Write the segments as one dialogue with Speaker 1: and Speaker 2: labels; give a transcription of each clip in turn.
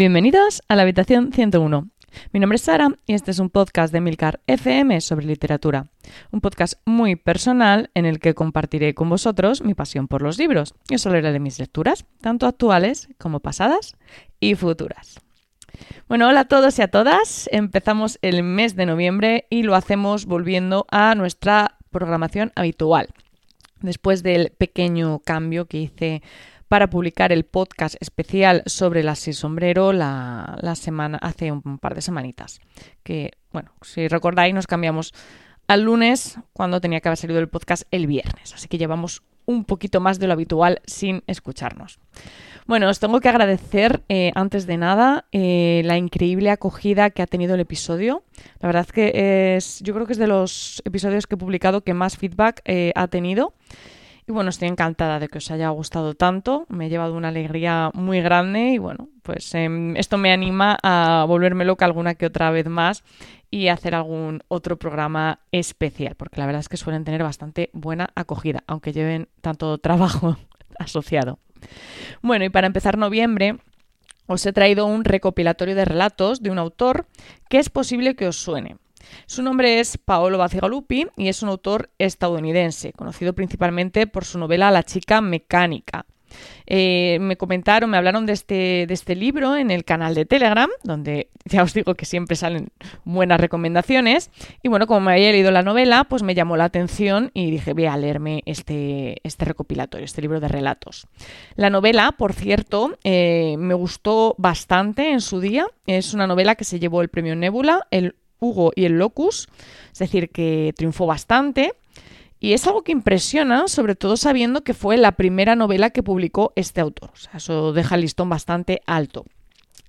Speaker 1: Bienvenidos a la habitación 101. Mi nombre es Sara y este es un podcast de Milcar FM sobre literatura. Un podcast muy personal en el que compartiré con vosotros mi pasión por los libros y os hablaré de mis lecturas, tanto actuales como pasadas y futuras. Bueno, hola a todos y a todas. Empezamos el mes de noviembre y lo hacemos volviendo a nuestra programación habitual. Después del pequeño cambio que hice para publicar el podcast especial sobre la Sin Sombrero la, semana, hace un par de semanitas. Que, bueno, si recordáis, nos cambiamos al lunes cuando tenía que haber salido el podcast el viernes. Así que llevamos un poquito más de lo habitual sin escucharnos. Bueno, os tengo que agradecer eh, antes de nada eh, la increíble acogida que ha tenido el episodio. La verdad que es, yo creo que es de los episodios que he publicado que más feedback eh, ha tenido. Y bueno, estoy encantada de que os haya gustado tanto. Me he llevado una alegría muy grande y bueno, pues em, esto me anima a volverme loca alguna que otra vez más y hacer algún otro programa especial, porque la verdad es que suelen tener bastante buena acogida, aunque lleven tanto trabajo asociado. Bueno, y para empezar noviembre, os he traído un recopilatorio de relatos de un autor que es posible que os suene. Su nombre es Paolo Bacigalupi y es un autor estadounidense, conocido principalmente por su novela La chica mecánica. Eh, me comentaron, me hablaron de este, de este libro en el canal de Telegram, donde ya os digo que siempre salen buenas recomendaciones. Y bueno, como me había leído la novela, pues me llamó la atención y dije, voy a leerme este, este recopilatorio, este libro de relatos. La novela, por cierto, eh, me gustó bastante en su día. Es una novela que se llevó el premio Nebula, el Hugo y el Locus, es decir, que triunfó bastante. Y es algo que impresiona, sobre todo sabiendo que fue la primera novela que publicó este autor. O sea, eso deja el listón bastante alto.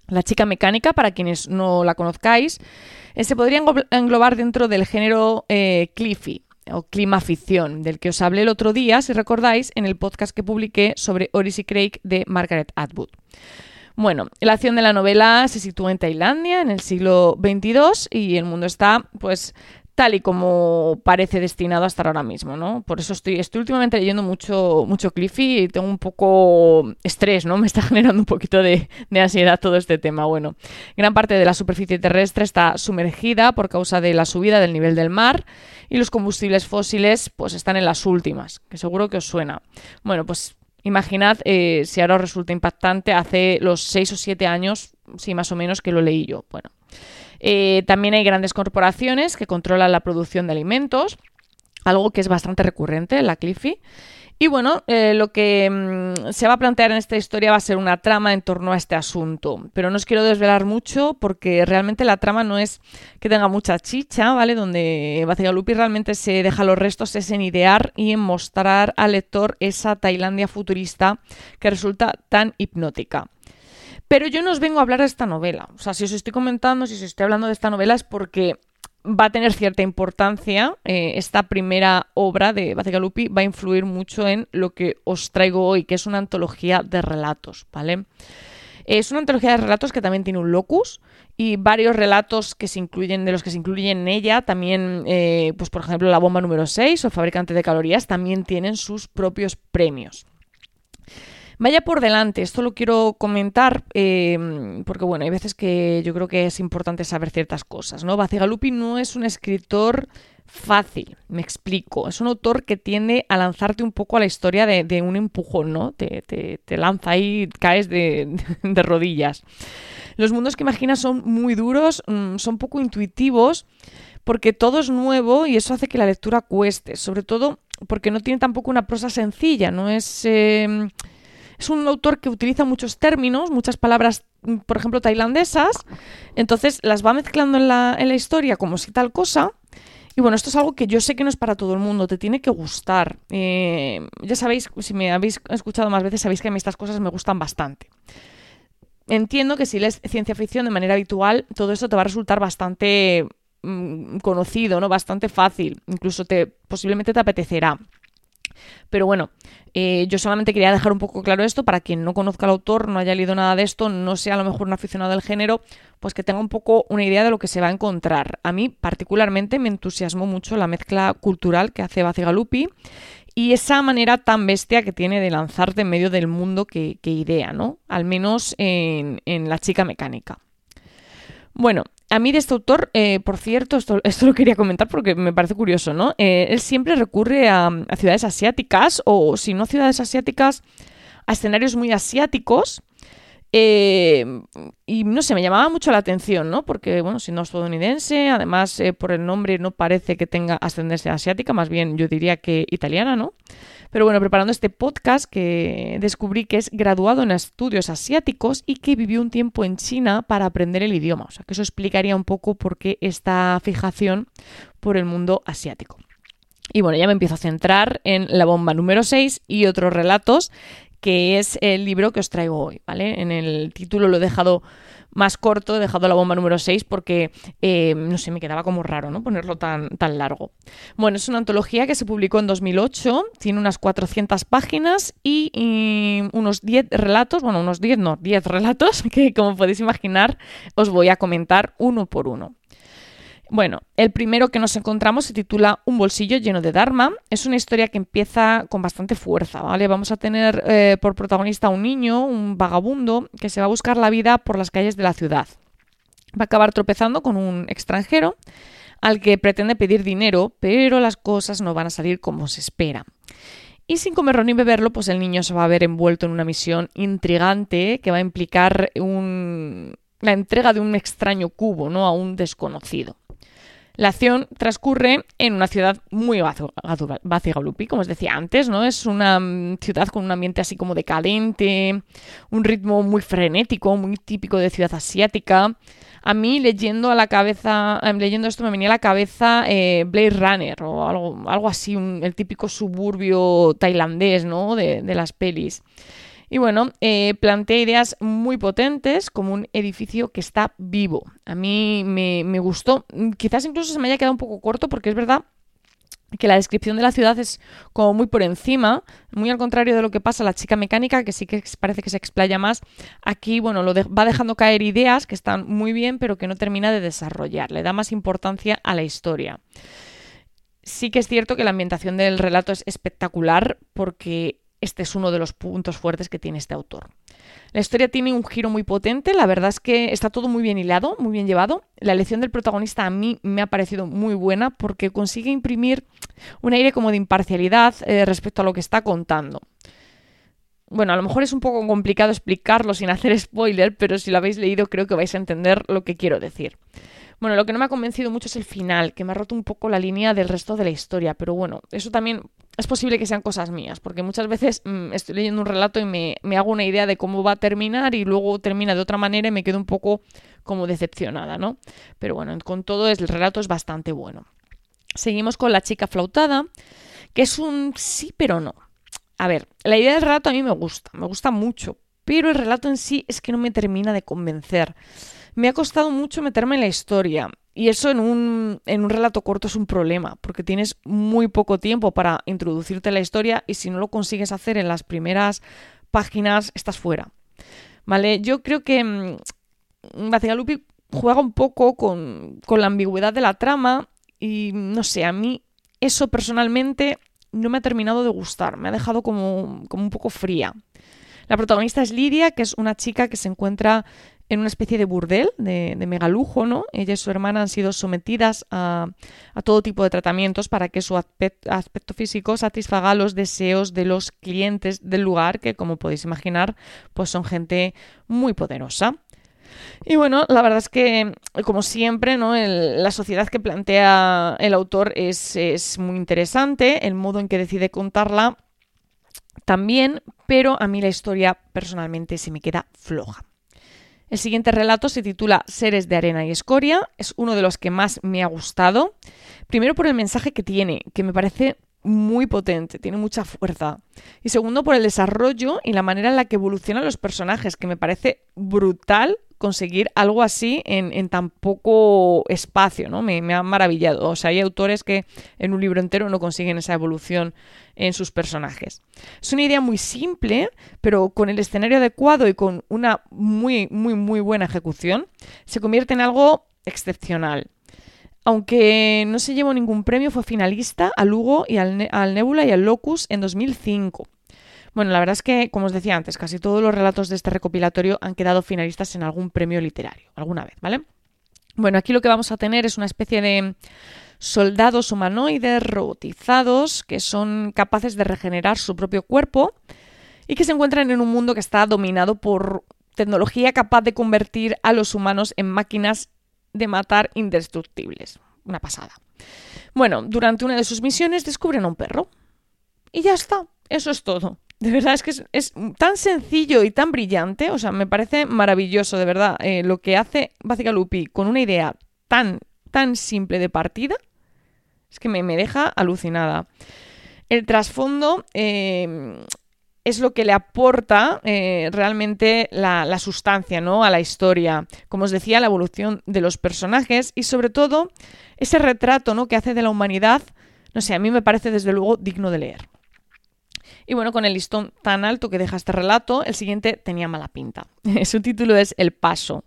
Speaker 1: La chica mecánica, para quienes no la conozcáis, eh, se podría englobar dentro del género eh, Cliffy o clima ficción, del que os hablé el otro día, si recordáis, en el podcast que publiqué sobre Odyssey Craig de Margaret Atwood. Bueno, la acción de la novela se sitúa en Tailandia en el siglo XXII y el mundo está, pues, tal y como parece destinado a estar ahora mismo, ¿no? Por eso estoy, estoy últimamente leyendo mucho, mucho Cliffy y tengo un poco estrés, ¿no? Me está generando un poquito de, de, ansiedad todo este tema. Bueno, gran parte de la superficie terrestre está sumergida por causa de la subida del nivel del mar y los combustibles fósiles, pues, están en las últimas, que seguro que os suena. Bueno, pues Imaginad eh, si ahora os resulta impactante, hace los seis o siete años, sí, más o menos, que lo leí yo. Bueno, eh, también hay grandes corporaciones que controlan la producción de alimentos, algo que es bastante recurrente en la Cliffy. Y bueno, eh, lo que mm, se va a plantear en esta historia va a ser una trama en torno a este asunto. Pero no os quiero desvelar mucho porque realmente la trama no es que tenga mucha chicha, ¿vale? Donde Bacigalupi realmente se deja los restos es en idear y en mostrar al lector esa Tailandia futurista que resulta tan hipnótica. Pero yo no os vengo a hablar de esta novela. O sea, si os estoy comentando, si os estoy hablando de esta novela es porque va a tener cierta importancia. Eh, esta primera obra de Bacigalupi va a influir mucho en lo que os traigo hoy, que es una antología de relatos, ¿vale? Es una antología de relatos que también tiene un locus y varios relatos que se incluyen, de los que se incluyen en ella, también, eh, pues por ejemplo, la bomba número 6 o fabricante de calorías, también tienen sus propios premios. Vaya por delante, esto lo quiero comentar em, porque, bueno, hay veces que yo creo que es importante saber ciertas cosas, ¿no? Bacigalupi no es un escritor fácil, me explico. Es un autor que tiende a lanzarte un poco a la historia de, un empujón, ¿no? Te, te, lanza ahí, caes de, de, rodillas. Los mundos que imaginas son muy duros, mm, son poco intuitivos, porque todo es nuevo y eso hace que la lectura cueste, sobre todo porque no tiene tampoco una prosa sencilla, no es... Em, es un autor que utiliza muchos términos, muchas palabras, mm, por ejemplo, tailandesas, entonces las va mezclando en la, historia como si tal cosa. Y bueno, esto es algo que yo sé que no es para todo el mundo, te tiene que gustar. Eh, ya sabéis, si me habéis escuchado más veces, sabéis que a mí estas cosas me gustan bastante. Entiendo que si lees ciencia ficción de manera habitual, todo eso te va a resultar bastante mm, conocido, ¿no? Bastante fácil. Incluso te, posiblemente te apetecerá. Pero bueno, eh, yo solamente quería dejar un poco claro esto para quien no conozca al autor, no haya leído nada de esto, no sea a lo mejor un aficionado del género, pues que tenga un poco una idea de lo que se va a encontrar. A mí particularmente me entusiasmó mucho la mezcla cultural que hace Bacigalupi y esa manera tan bestia que tiene de lanzarte en medio del mundo que, idea, ¿no? Al menos en, La chica mecánica. Bueno, a mí de este autor, eh, por cierto, esto, esto, lo quería comentar porque me parece curioso, ¿no? Eh, él siempre recurre a, a, ciudades asiáticas o, si no ciudades asiáticas, a escenarios muy asiáticos eh, y no sé, me llamaba mucho la atención, ¿no? Porque, bueno, si no estadounidense, además eh, por el nombre no parece que tenga ascendencia asiática, más bien yo diría que italiana, ¿no? Pero bueno, preparando este podcast que descubrí que es graduado en estudios asiáticos y que vivió un tiempo en China para aprender el idioma. O sea, que eso explicaría un poco por qué esta fijación por el mundo asiático. Y bueno, ya me empiezo a centrar en la bomba número 6 y otros relatos que es el libro que os traigo hoy, ¿vale? En el título lo he dejado más corto, he dejado la bomba número 6 porque, eh, no sé, me quedaba como raro, ¿no? Ponerlo tan, tan largo. Bueno, es una antología que se publicó en 2008, tiene unas 400 páginas y, y unos 10 relatos, bueno, unos 10, no, 10 relatos que, como podéis imaginar, os voy a comentar uno por uno. Bueno, el primero que nos encontramos se titula Un bolsillo lleno de Dharma. Es una historia que empieza con bastante fuerza, ¿vale? Vamos a tener eh, por protagonista a un niño, un vagabundo, que se va a buscar la vida por las calles de la ciudad. Va a acabar tropezando con un extranjero al que pretende pedir dinero, pero las cosas no van a salir como se espera. Y sin comerlo ni beberlo, pues el niño se va a ver envuelto en una misión intrigante que va a implicar la entrega de un extraño cubo, ¿no? A un desconocido. La acción transcurre en una ciudad muy Bacigalupi, como os decía antes, ¿no? Es una mm, ciudad con un ambiente así como decadente, un ritmo muy frenético, muy típico de ciudad asiática. A mí leyendo a la cabeza, em, leyendo esto me venía a la cabeza eh, Blade Runner o algo, así, el típico suburbio tailandés, ¿no? De las pelis. Y bueno, eh, plantea ideas muy potentes como un edificio que está vivo. A mí me, gustó. Quizás incluso se me haya quedado un poco corto porque es verdad que la descripción de la ciudad es como muy por encima, muy al contrario de lo que pasa la chica mecánica, que sí que parece que se explaya más. Aquí, bueno, lo va dejando caer ideas que están muy bien, pero que no termina de desarrollar. Le da más importancia a la historia. Sí que es cierto que la ambientación del relato es espectacular porque este es uno de los puntos fuertes que tiene este autor. La historia tiene un giro muy potente, la verdad es que está todo muy bien hilado, muy bien llevado. La elección del protagonista a mí me ha parecido muy buena porque consigue imprimir un aire como de imparcialidad eh, respecto a lo que está contando. Bueno, a lo mejor es un poco complicado explicarlo sin hacer spoiler, pero si lo habéis leído creo que vais a entender lo que quiero decir. Bueno, lo que no me ha convencido mucho es el final, que me ha roto un poco la línea del resto de la historia, pero bueno, eso también es posible que sean cosas mías, porque muchas veces mm, estoy leyendo un relato y me, hago una idea de cómo va a terminar y luego termina de otra manera y me quedo un poco como decepcionada, ¿no? Pero bueno, con todo el relato es bastante bueno. Seguimos con La chica flautada, que es un sí pero no. A ver, la idea del relato a mí me gusta, me gusta mucho, pero el relato en sí es que no me termina de convencer. Me ha costado mucho meterme en la historia. Y eso en un, en un relato corto es un problema, porque tienes muy poco tiempo para introducirte en la historia y si no lo consigues hacer en las primeras páginas, estás fuera. ¿Vale? Yo creo que mmm, Lupi juega un poco con, con la ambigüedad de la trama y no sé, a mí eso personalmente no me ha terminado de gustar, me ha dejado como, como un poco fría. La protagonista es Lidia, que es una chica que se encuentra en una especie de burdel de, de megalujo, ¿no? Ella y su hermana han sido sometidas a, todo tipo de tratamientos para que su aspecto, físico satisfaga los deseos de los clientes del lugar, que como podéis imaginar, pues son gente muy poderosa. Y bueno, la verdad es que, como siempre, ¿no? la sociedad que plantea el autor es, es muy interesante, el modo en que decide contarla también, pero a mí la historia personalmente se me queda floja. El siguiente relato se titula Seres de arena y escoria. Es uno de los que más me ha gustado. Primero por el mensaje que tiene, que me parece muy potente, tiene mucha fuerza. Y segundo por el desarrollo y la manera en la que evolucionan los personajes, que me parece brutal conseguir algo así en, tan poco espacio, ¿no? Me, ha maravillado. O sea, hay autores que en un libro entero no consiguen esa evolución en sus personajes. Es una idea muy simple, pero con el escenario adecuado y con una muy, muy, muy buena ejecución, se convierte en algo excepcional. aunque no se llevó ningún premio, fue finalista al Lugo y al, al Nebula y al Locus en 2005. Bueno, la verdad es que, como os decía antes, casi todos los relatos de este recopilatorio han quedado finalistas en algún premio literario, alguna vez, ¿vale? Bueno, aquí lo que vamos a tener es una especie de soldados humanoides robotizados que son capaces de regenerar su propio cuerpo y que se encuentran en un mundo que está dominado por tecnología capaz de convertir a los humanos en máquinas de matar indestructibles. Una pasada. Bueno, durante una de sus misiones descubren a un perro. Y ya está, eso es todo. De verdad es que es, tan sencillo y tan brillante, o sea, me parece maravilloso, de verdad, eh, lo que hace Básica Lupi con una idea tan, tan simple de partida, es que me, deja alucinada. El trasfondo eh, es lo que le aporta eh, realmente la, la, sustancia ¿no? a la historia. Como os decía, la evolución de los personajes y sobre todo ese retrato ¿no? que hace de la humanidad, no sé, a mí me parece desde luego digno de leer. Y bueno, con el listón tan alto que deja este relato, el siguiente tenía mala pinta. Su título es El Paso.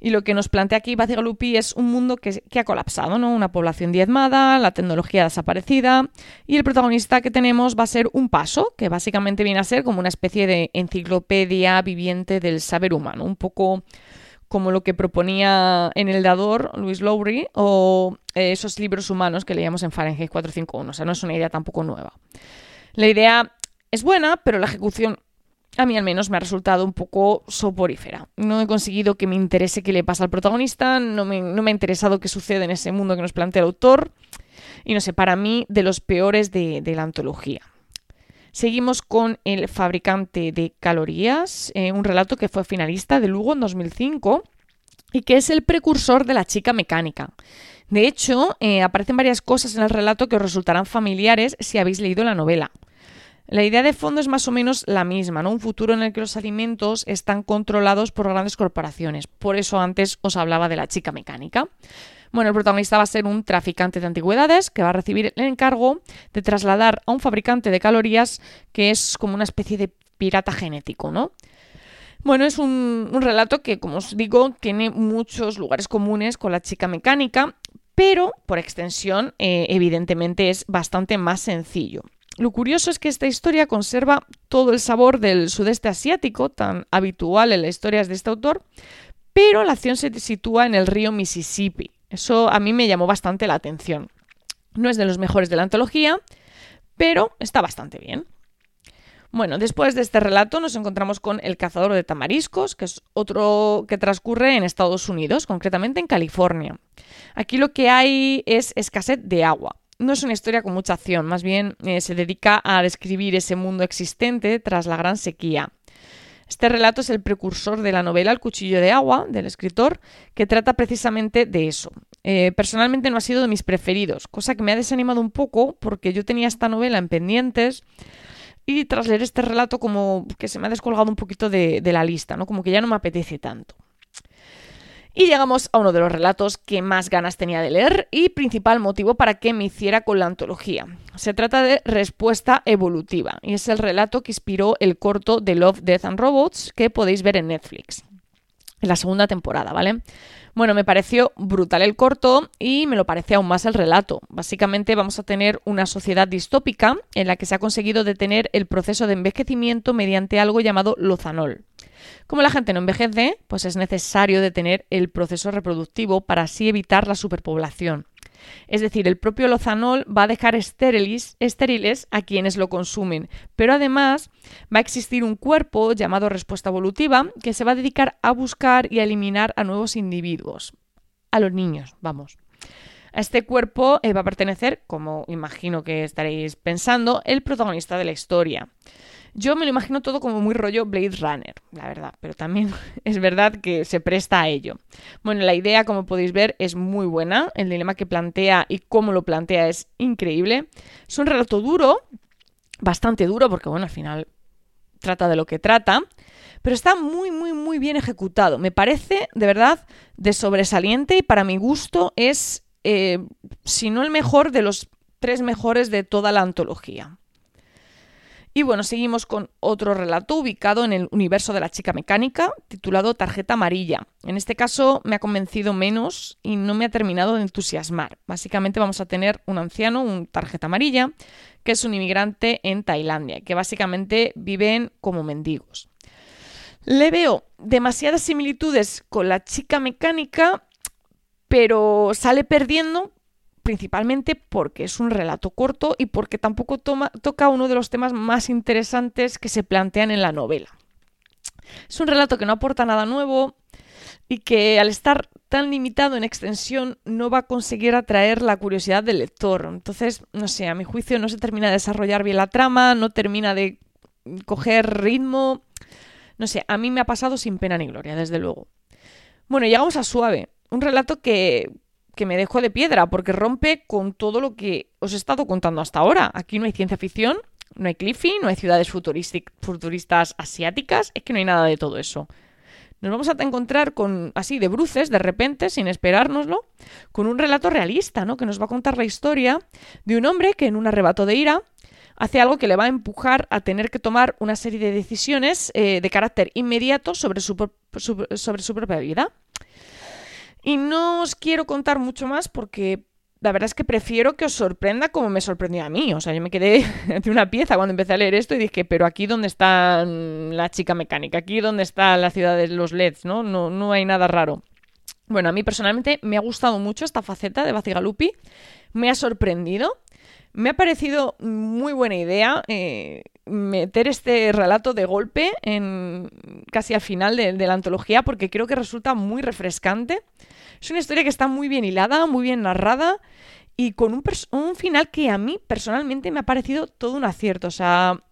Speaker 1: Y lo que nos plantea aquí Bacigalupi es un mundo que, ha colapsado, ¿no? Una población diezmada, la tecnología desaparecida, y el protagonista que tenemos va a ser un paso, que básicamente viene a ser como una especie de enciclopedia viviente del saber humano, un poco como lo que proponía en El Dador Luis Lowry o eh, esos libros humanos que leíamos en Fahrenheit 451. O sea, no es una idea tampoco nueva. La idea es buena, pero la ejecución a mí al menos me ha resultado un poco soporífera. No he conseguido que me interese qué le pasa al protagonista, no me, ha interesado qué sucede en ese mundo que nos plantea el autor, y no sé, para mí de los peores de, la antología. Seguimos con El fabricante de calorías, eh, un relato que fue finalista de Lugo en 2005 y que es el precursor de la chica mecánica. De hecho, eh, aparecen varias cosas en el relato que os resultarán familiares si habéis leído la novela. La idea de fondo es más o menos la misma, ¿no? Un futuro en el que los alimentos están controlados por grandes corporaciones. Por eso antes os hablaba de la chica mecánica. Bueno, el protagonista va a ser un traficante de antigüedades que va a recibir el encargo de trasladar a un fabricante de calorías que es como una especie de pirata genético, ¿no? Bueno, es un, relato que, como os digo, tiene muchos lugares comunes con la chica mecánica, pero por extensión, eh, evidentemente, es bastante más sencillo. Lo curioso es que esta historia conserva todo el sabor del sudeste asiático, tan habitual en las historias de este autor, pero la acción se sitúa en el río Mississippi. Eso a mí me llamó bastante la atención. No es de los mejores de la antología, pero está bastante bien. Bueno, después de este relato nos encontramos con El cazador de tamariscos, que es otro que transcurre en Estados Unidos, concretamente en California. Aquí lo que hay es escasez de agua no es una historia con mucha acción, más bien eh, se dedica a describir ese mundo existente tras la gran sequía. Este relato es el precursor de la novela El cuchillo de agua del escritor, que trata precisamente de eso. Eh, personalmente no ha sido de mis preferidos, cosa que me ha desanimado un poco porque yo tenía esta novela en pendientes y tras leer este relato como que se me ha descolgado un poquito de, de la lista, ¿no? Como que ya no me apetece tanto. Y llegamos a uno de los relatos que más ganas tenía de leer y principal motivo para que me hiciera con la antología. Se trata de Respuesta Evolutiva y es el relato que inspiró el corto de Love, Death and Robots que podéis ver en Netflix. En la segunda temporada, ¿vale? Bueno, me pareció brutal el corto y me lo parece aún más el relato. Básicamente vamos a tener una sociedad distópica en la que se ha conseguido detener el proceso de envejecimiento mediante algo llamado lozanol. Como la gente no envejece, pues es necesario detener el proceso reproductivo para así evitar la superpoblación. Es decir, el propio lozanol va a dejar estériles, estériles a quienes lo consumen, pero además va a existir un cuerpo llamado respuesta evolutiva que se va a dedicar a buscar y a eliminar a nuevos individuos, a los niños, vamos. A este cuerpo eh, va a pertenecer, como imagino que estaréis pensando, el protagonista de la historia. Yo me lo imagino todo como muy rollo Blade Runner, la verdad, pero también es verdad que se presta a ello. Bueno, la idea, como podéis ver, es muy buena, el dilema que plantea y cómo lo plantea es increíble. Es un relato duro, bastante duro, porque bueno, al final trata de lo que trata, pero está muy, muy, muy bien ejecutado. Me parece, de verdad, de sobresaliente y para mi gusto es, eh, si no el mejor, de los tres mejores de toda la antología. Y bueno, seguimos con otro relato ubicado en el universo de la chica mecánica, titulado Tarjeta Amarilla. En este caso me ha convencido menos y no me ha terminado de entusiasmar. Básicamente vamos a tener un anciano, un tarjeta amarilla, que es un inmigrante en Tailandia, que básicamente viven como mendigos. Le veo demasiadas similitudes con la chica mecánica, pero sale perdiendo principalmente porque es un relato corto y porque tampoco toca uno de los temas más interesantes que se plantean en la novela. Es un relato que no aporta nada nuevo y que al estar tan limitado en extensión no va a conseguir atraer la curiosidad del lector. Entonces, no sé, a mi juicio no se termina de desarrollar bien la trama, no termina de coger ritmo. No sé, a mí me ha pasado sin pena ni gloria, desde luego. Bueno, llegamos a Suave, un relato que, que me dejó de piedra porque rompe con todo lo que os he estado contando hasta ahora. Aquí no hay ciencia ficción, no hay Cliffy, no hay ciudades futuristas asiáticas, es que no hay nada de todo eso. Nos vamos a encontrar con, así de bruces, de repente, sin esperárnoslo, con un relato realista, ¿no? Que nos va a contar la historia de un hombre que en un arrebato de ira hace algo que le va a empujar a tener que tomar una serie de decisiones eh, de carácter inmediato sobre su, sobre su propia vida. Y no os quiero contar mucho más porque la verdad es que prefiero que os sorprenda como me sorprendió a mí. O sea, yo me quedé de una pieza cuando empecé a leer esto y dije, pero aquí dónde está la chica mecánica, aquí dónde está la ciudad de los LEDs, ¿no? No, no hay nada raro. Bueno, a mí personalmente me ha gustado mucho esta faceta de Bacigalupi, me ha sorprendido, me ha parecido muy buena idea eh, meter este relato de golpe en casi al final de la antología porque creo que resulta muy refrescante. Es una historia que está muy bien hilada, muy bien narrada y con un, final que a mí personalmente me ha parecido todo un acierto. O sea,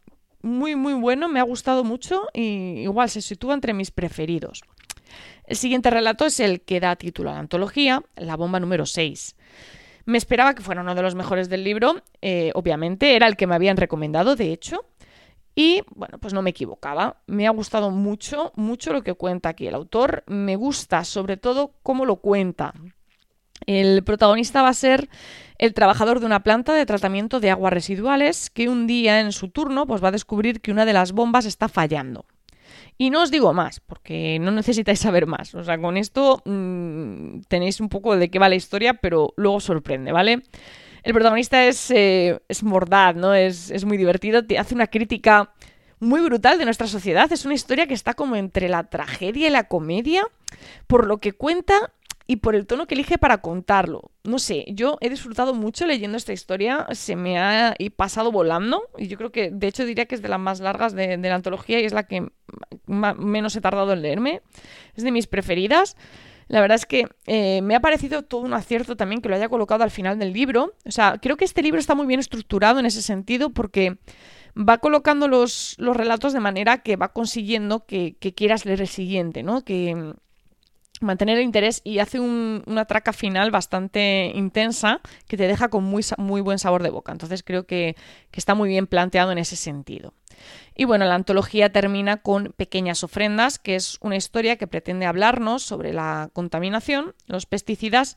Speaker 1: muy, muy bueno, me ha gustado mucho y igual se sitúa entre mis preferidos. El siguiente relato es el que da título a la antología, La bomba número 6. Me esperaba que fuera uno de los mejores del libro, eh, obviamente, era el que me habían recomendado, de hecho, y bueno, pues no me equivocaba. Me ha gustado mucho, mucho lo que cuenta aquí el autor. Me gusta sobre todo cómo lo cuenta. El protagonista va a ser el trabajador de una planta de tratamiento de aguas residuales que un día en su turno pues va a descubrir que una de las bombas está fallando. Y no os digo más, porque no necesitáis saber más. O sea, con esto mm, tenéis un poco de qué va la historia, pero luego sorprende, ¿vale? El protagonista es, eh, es mordaz, ¿no? Es, es muy divertido, te hace una crítica muy brutal de nuestra sociedad. Es una historia que está como entre la tragedia y la comedia, por lo que cuenta y por el tono que elige para contarlo. No sé, yo he disfrutado mucho leyendo esta historia, se me ha pasado volando y yo creo que, de hecho, diría que es de las más largas de, la antología y es la que menos he tardado en leerme. Es de mis preferidas. La verdad es que eh, me ha parecido todo un acierto también que lo haya colocado al final del libro. O sea, creo que este libro está muy bien estructurado en ese sentido porque va colocando los, los relatos de manera que va consiguiendo que, que, quieras leer el siguiente, ¿no? Que mantener el interés y hace una traca final bastante intensa que te deja con muy, muy buen sabor de boca. Entonces creo que, que está muy bien planteado en ese sentido. Y bueno, la antología termina con Pequeñas ofrendas, que es una historia que pretende hablarnos sobre la contaminación, los pesticidas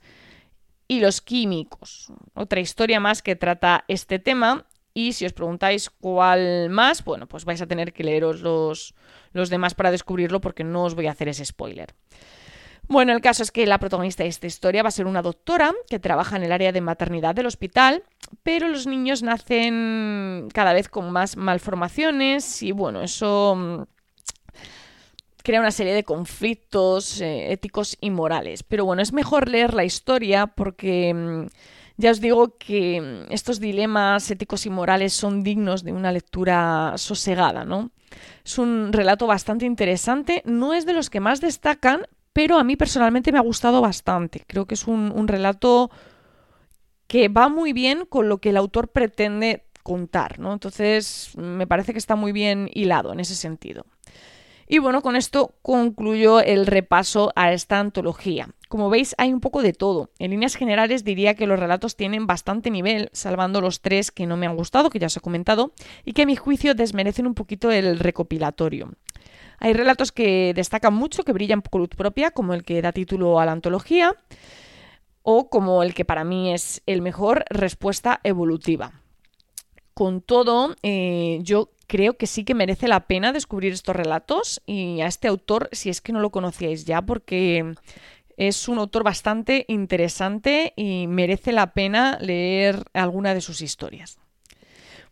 Speaker 1: y los químicos. Otra historia más que trata este tema. Y si os preguntáis cuál más, bueno, pues vais a tener que leeros los, los demás para descubrirlo porque no os voy a hacer ese spoiler. Bueno, el caso es que la protagonista de esta historia va a ser una doctora que trabaja en el área de maternidad del hospital, pero los niños nacen cada vez con más malformaciones y bueno, eso mm, crea una serie de conflictos eh, éticos y morales. Pero bueno, es mejor leer la historia porque mm, ya os digo que mm, estos dilemas éticos y morales son dignos de una lectura sosegada, ¿no? Es un relato bastante interesante, no es de los que más destacan, pero a mí personalmente me ha gustado bastante. Creo que es un, relato que va muy bien con lo que el autor pretende contar, ¿no? Entonces, me parece que está muy bien hilado en ese sentido. Y bueno, con esto concluyo el repaso a esta antología. Como veis, hay un poco de todo. En líneas generales diría que los relatos tienen bastante nivel, salvando los tres que no me han gustado, que ya os he comentado, y que a mi juicio desmerecen un poquito el recopilatorio. Hay relatos que destacan mucho, que brillan por luz propia, como el que da título a la antología, o como el que para mí es el mejor, respuesta evolutiva. Con todo, eh, yo creo que sí que merece la pena descubrir estos relatos y a este autor, si es que no lo conocíais ya, porque es un autor bastante interesante y merece la pena leer alguna de sus historias.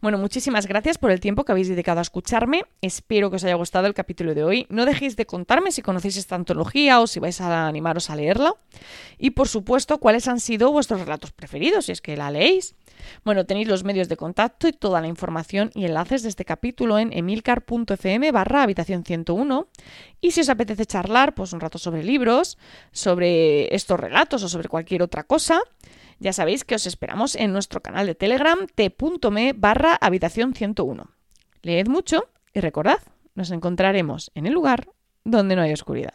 Speaker 1: Bueno, muchísimas gracias por el tiempo que habéis dedicado a escucharme. Espero que os haya gustado el capítulo de hoy. No dejéis de contarme si conocéis esta antología o si vais a animaros a leerla. Y por supuesto, cuáles han sido vuestros relatos preferidos, si es que la leéis. Bueno, tenéis los medios de contacto y toda la información y enlaces de este capítulo en emilcar.fm barra habitación 101. Y si os apetece charlar, pues un rato sobre libros, sobre estos relatos o sobre cualquier otra cosa, ya sabéis que os esperamos en nuestro canal de Telegram t.me barra habitación 101. Leed mucho y recordad, nos encontraremos en el lugar donde no hay oscuridad.